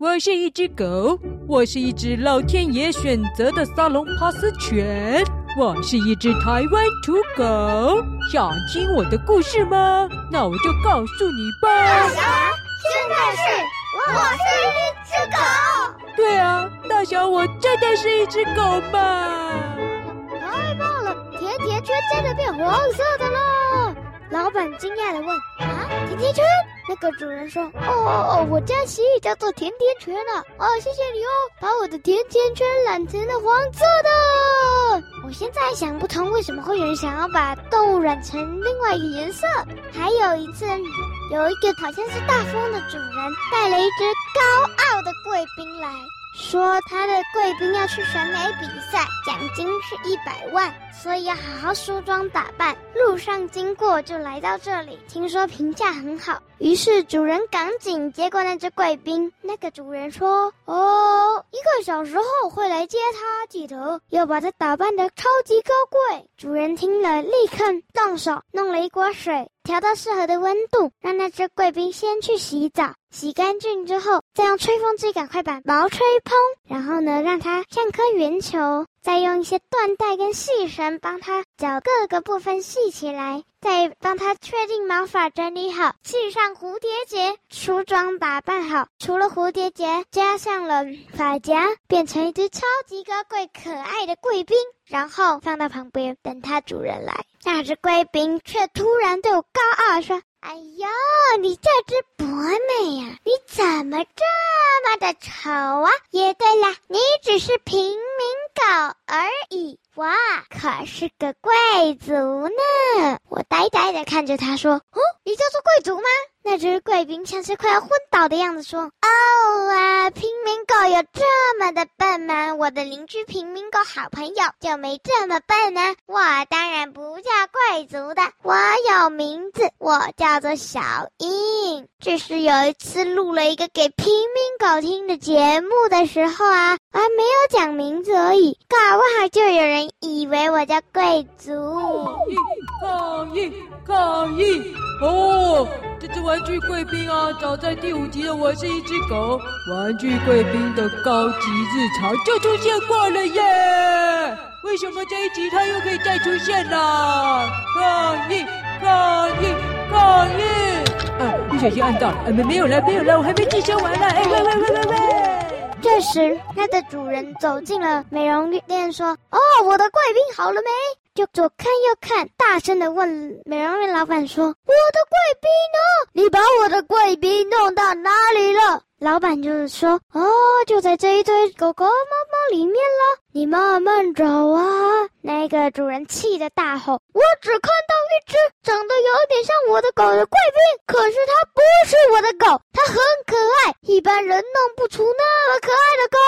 我是一只狗，我是一只老天爷选择的沙龙帕斯犬，我是一只台湾土狗。想听我的故事吗？那我就告诉你吧。大侠，现在是我是一只狗。对啊，大侠，我真的是一只狗嘛！太棒了，甜甜圈真的变黄色的了。老板惊讶的问：“啊，甜甜圈？”那个主人说：“哦哦哦，我家蜥蜴叫做甜甜圈呢。哦，谢谢你哦，把我的甜甜圈染成了黄色的。我现在想不通，为什么会有人想要把动物染成另外一个颜色？还有一次，有一个好像是大风的主人带了一只高傲的贵宾来。”说他的贵宾要去选美比赛，奖金是一百万，所以要好好梳妆打扮。路上经过就来到这里，听说评价很好，于是主人赶紧接过那只贵宾。那个主人说：“哦，一个小时后会来接他，记得要把他打扮得超级高贵。”主人听了，立刻动手弄了一锅水。调到适合的温度，让那只贵宾先去洗澡，洗干净之后，再用吹风机赶快把毛吹蓬，然后呢，让它像颗圆球，再用一些缎带跟细绳帮它将各个部分系起来，再帮它确定毛发整理好，系上蝴蝶结，梳妆打扮好，除了蝴蝶结，加上了发夹，变成一只超级高贵可爱的贵宾，然后放到旁边等它主人来。那只贵宾却突然对我高傲说：“哎呦，你这只博美呀，你怎么这么的丑啊？也对了，你只是平民狗而已。哇，可是个贵族呢！”我呆呆的看着他说：“哦，你叫做贵族吗？”那只贵宾像是快要昏倒的样子说：“哦啊，平民狗有这么的笨吗？我的邻居平民狗好朋友就没这么笨呢。我当然不叫贵族的，我有名字，我叫做小英。只是有一次录了一个给平民狗听的节目的时候啊，还没有讲名字而已，搞不好就有人以为我叫贵族。抗议，抗议，抗议！哦。”这只玩具贵宾啊，早在第五集的《我是一只狗》玩具贵宾的高级日常就出现过了耶！为什么这一集它又可以再出现了？抗议！抗议！抗议！啊，不小心按到了，啊，没没有了，没有了，我还没计收完呢！哎，喂喂喂喂喂！这时，它的主人走进了美容店，说：“哦，我的贵宾好了没？”就左看右看，大声的问美容院老板说：“我的贵宾呢？你把我的贵宾弄到哪里了？”老板就是说：“哦，就在这一堆狗狗猫里面了，你慢慢找啊。”那个主人气得大吼：“我只看到一只长得有点像我的狗的贵宾，可是它不是我的狗，它很可爱，一般人弄不出那么可爱的狗。”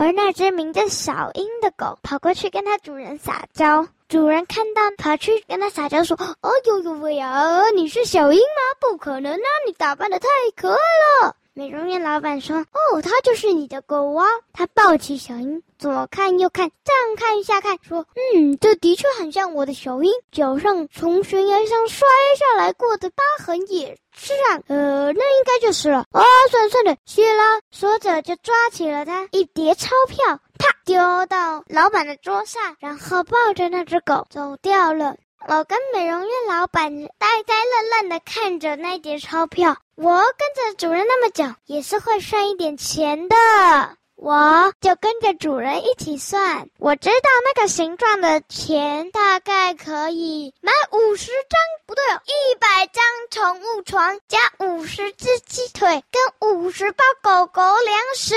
而那只名叫小英的狗跑过去跟它主人撒娇。主人看到，跑去跟他撒娇说：“哦呦呦喂呀，你是小英吗？不可能啊，你打扮得太可爱了。”美容院老板说：“哦，它就是你的狗啊。”他抱起小英，左看右看，上看下看，说：“嗯，这的确很像我的小英，脚上从悬崖上摔下来过的疤痕也是啊。呃，那应该就是了。啊，算了算了，谢啦。”说着就抓起了他一叠钞票，啪丢到老板的桌上，然后抱着那只狗走掉了。我跟美容院老板呆呆愣愣的看着那叠钞票。我跟着主任那么久，也是会算一点钱的。我就跟着主人一起算，我知道那个形状的钱大概可以买五十张，不对哦，一百张宠物床加五十只鸡腿跟五十包狗狗粮食。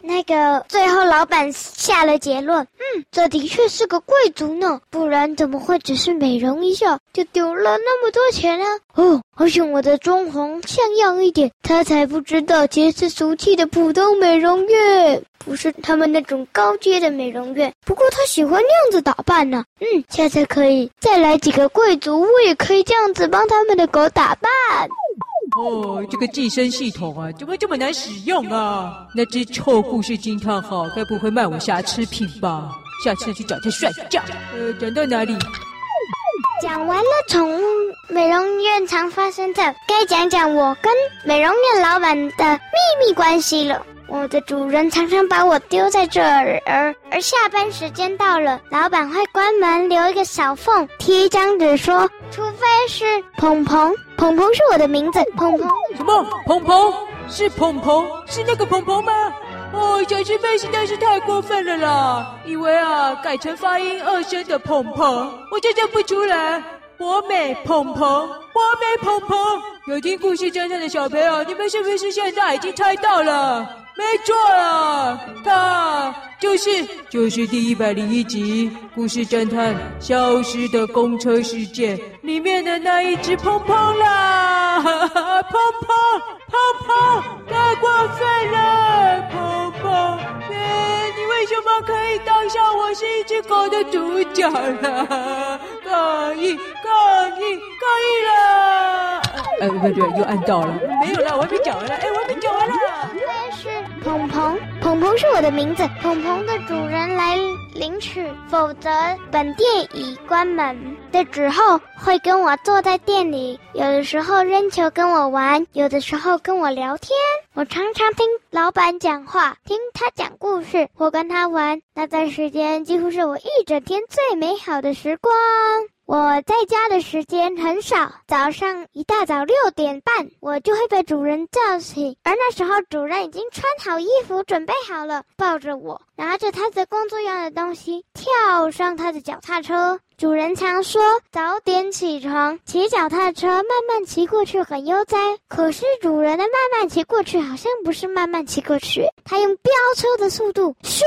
那个最后老板下了结论，嗯，这的确是个贵族呢，不然怎么会只是美容一下就丢了那么多钱呢？哦，好像我的装潢像样一点，他才不知道这是俗气的普通美容。院不是他们那种高阶的美容院，不过他喜欢那样子打扮呢、嗯，下次可以再来几个贵族，我也可以这样子帮他们的狗打扮。哦，这个寄生系统啊，怎么这么难使用啊？那只臭故事惊叹号，该不会卖我瑕疵品吧？下次去找他算账。呃，讲到哪里？讲完了宠物美容院常发生的，该讲讲我跟美容院老板的秘密关系了。我的主人常常把我丢在这儿，而而下班时间到了，老板会关门留一个小缝，贴一张纸说，除非是鹏鹏，鹏鹏是我的名字，鹏鹏。什么？鹏鹏？是鹏鹏？是那个鹏鹏吗？哦，小师妹实在是太过分了啦！以为啊，改成发音二声的鹏鹏，我就认不出来。博美鹏鹏，博美鹏鹏，有听故事侦探的小朋友，你们是不是现在已经猜到了？没错啊，他就是就是第一百零一集《故事侦探消失的公车事件》里面的那一只鹏鹏啦！哈哈，鹏鹏，鹏鹏，太过分可以当上我是一只狗的主角了？抗议，抗议，抗议了！哎，不对，又按到了，没有了，我还没讲完了，哎，我还没讲完了。鹏鹏，鹏鹏是我的名字。鹏鹏的主人来领取，否则本店已关门的时候，会跟我坐在店里，有的时候扔球跟我玩，有的时候跟我聊天。我常常听老板讲话，听他讲故事，或跟他玩。那段时间几乎是我一整天最美好的时光。我在家的时间很少，早上一大早六点半，我就会被主人叫醒，而那时候主人已经穿好衣服，准备好了，抱着我，拿着他的工作用的东西，跳上他的脚踏车。主人常说早点起床，骑脚踏车慢慢骑过去很悠哉。可是主人的慢慢骑过去好像不是慢慢骑过去，他用飙车的速度，咻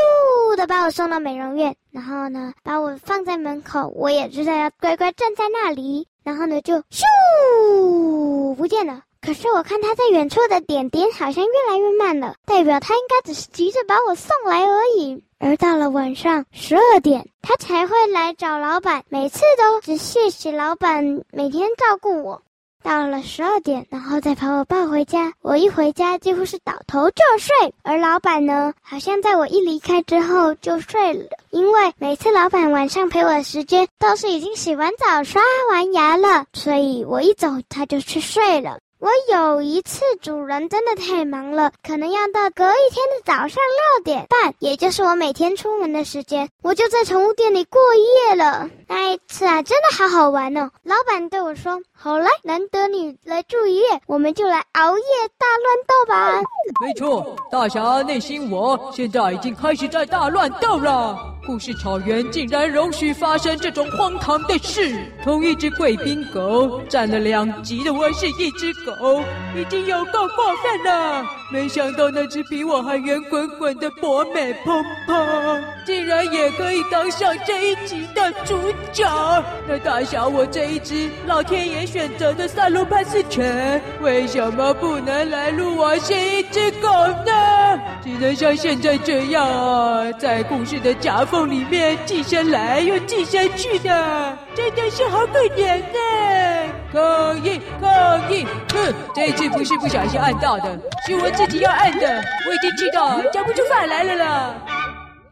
的把我送到美容院，然后呢把我放在门口，我也知道要乖乖站在那里，然后呢就咻不见了。可是我看他在远处的点点好像越来越慢了，代表他应该只是急着把我送来而已。而到了晚上十二点，他才会来找老板，每次都只谢谢老板每天照顾我。到了十二点，然后再把我抱回家。我一回家几乎是倒头就睡，而老板呢，好像在我一离开之后就睡了，因为每次老板晚上陪我的时间都是已经洗完澡、刷完牙了，所以我一走他就去睡了。我有一次，主人真的太忙了，可能要到隔一天的早上六点半，也就是我每天出门的时间，我就在宠物店里过夜了。那一次啊，真的好好玩哦！老板对我说：“好来，难得你来住一夜，我们就来熬夜大乱斗吧。”没错，大侠内心我现在已经开始在大乱斗了。故事草原竟然容许发生这种荒唐的事！同一只贵宾狗占了两集的我是一只狗，已经有够过分了。没想到那只比我还圆滚滚的博美鹏鹏，竟然也可以当上这一集的主角。那大小我这一只老天爷选择的萨鲁帕斯犬，为什么不能来录我是一只狗呢？只能像现在这样啊，在故事的夹缝。里面寄生来又寄生去的，真的是好可怜呢！抗议抗议！哼，这一次不是不小心按到的，是我自己要按的。我已经气到讲不出饭来了啦！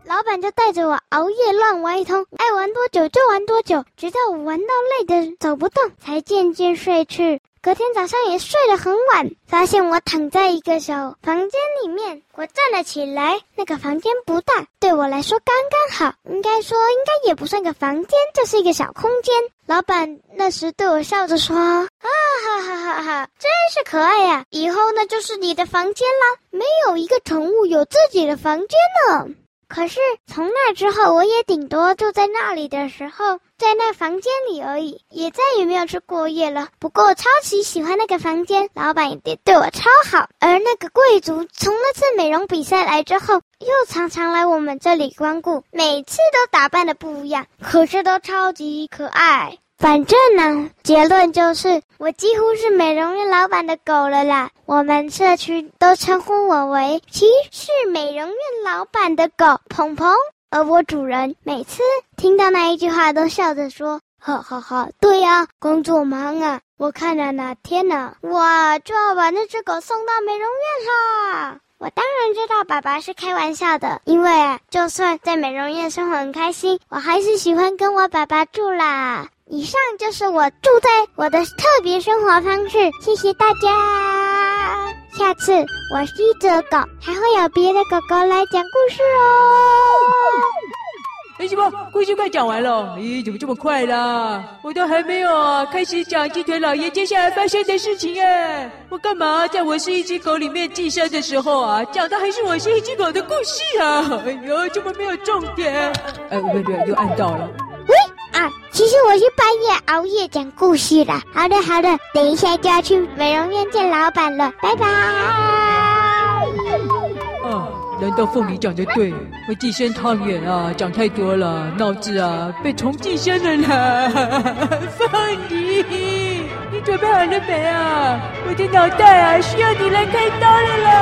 老板就带着我熬夜乱玩一通，爱玩多久就玩多久，直到我玩到累得走不动，才渐渐睡去。隔天早上也睡得很晚，发现我躺在一个小房间里面。我站了起来，那个房间不大，对我来说刚刚好。应该说，应该也不算个房间，就是一个小空间。老板那时对我笑着说：“啊哈哈哈哈，真是可爱呀！以后那就是你的房间啦。没有一个宠物有自己的房间呢。”可是从那之后，我也顶多住在那里的时候，在那房间里而已，也再也没有去过夜了。不过超级喜欢那个房间，老板也对我超好。而那个贵族从那次美容比赛来之后，又常常来我们这里光顾，每次都打扮的不一样，可是都超级可爱。反正呢，结论就是我几乎是美容院老板的狗了啦。我们社区都称呼我为骑士美容院老板的狗鹏鹏，而我主人每次听到那一句话都笑着说：“哈哈哈，对呀，工作忙啊。”我看了哪天呢，我就要把那只狗送到美容院啦。我当然知道爸爸是开玩笑的，因为，就算在美容院生活很开心，我还是喜欢跟我爸爸住啦。以上就是我住在我的特别生活方式，谢谢大家。下次我是一只狗，还会有别的狗狗来讲故事哦。哎，什么？故事快讲完了？咦，怎么这么快啦？我都还没有啊，开始讲鸡腿老爷接下来发生的事情哎！我干嘛在我是一只狗里面寄生的时候啊，讲的还是我是一只狗的故事啊？哎呦，怎么没有重点？哎，不对，又按到了。其实我是半夜熬夜讲故事的。好的好的，等一下就要去美容院见老板了，拜拜。啊。难道凤梨讲的对？我寄生汤圆啊，讲太多了，脑子啊被虫寄生了呢。凤梨，你准备好了没啊？我的脑袋啊需要你来开刀了啦！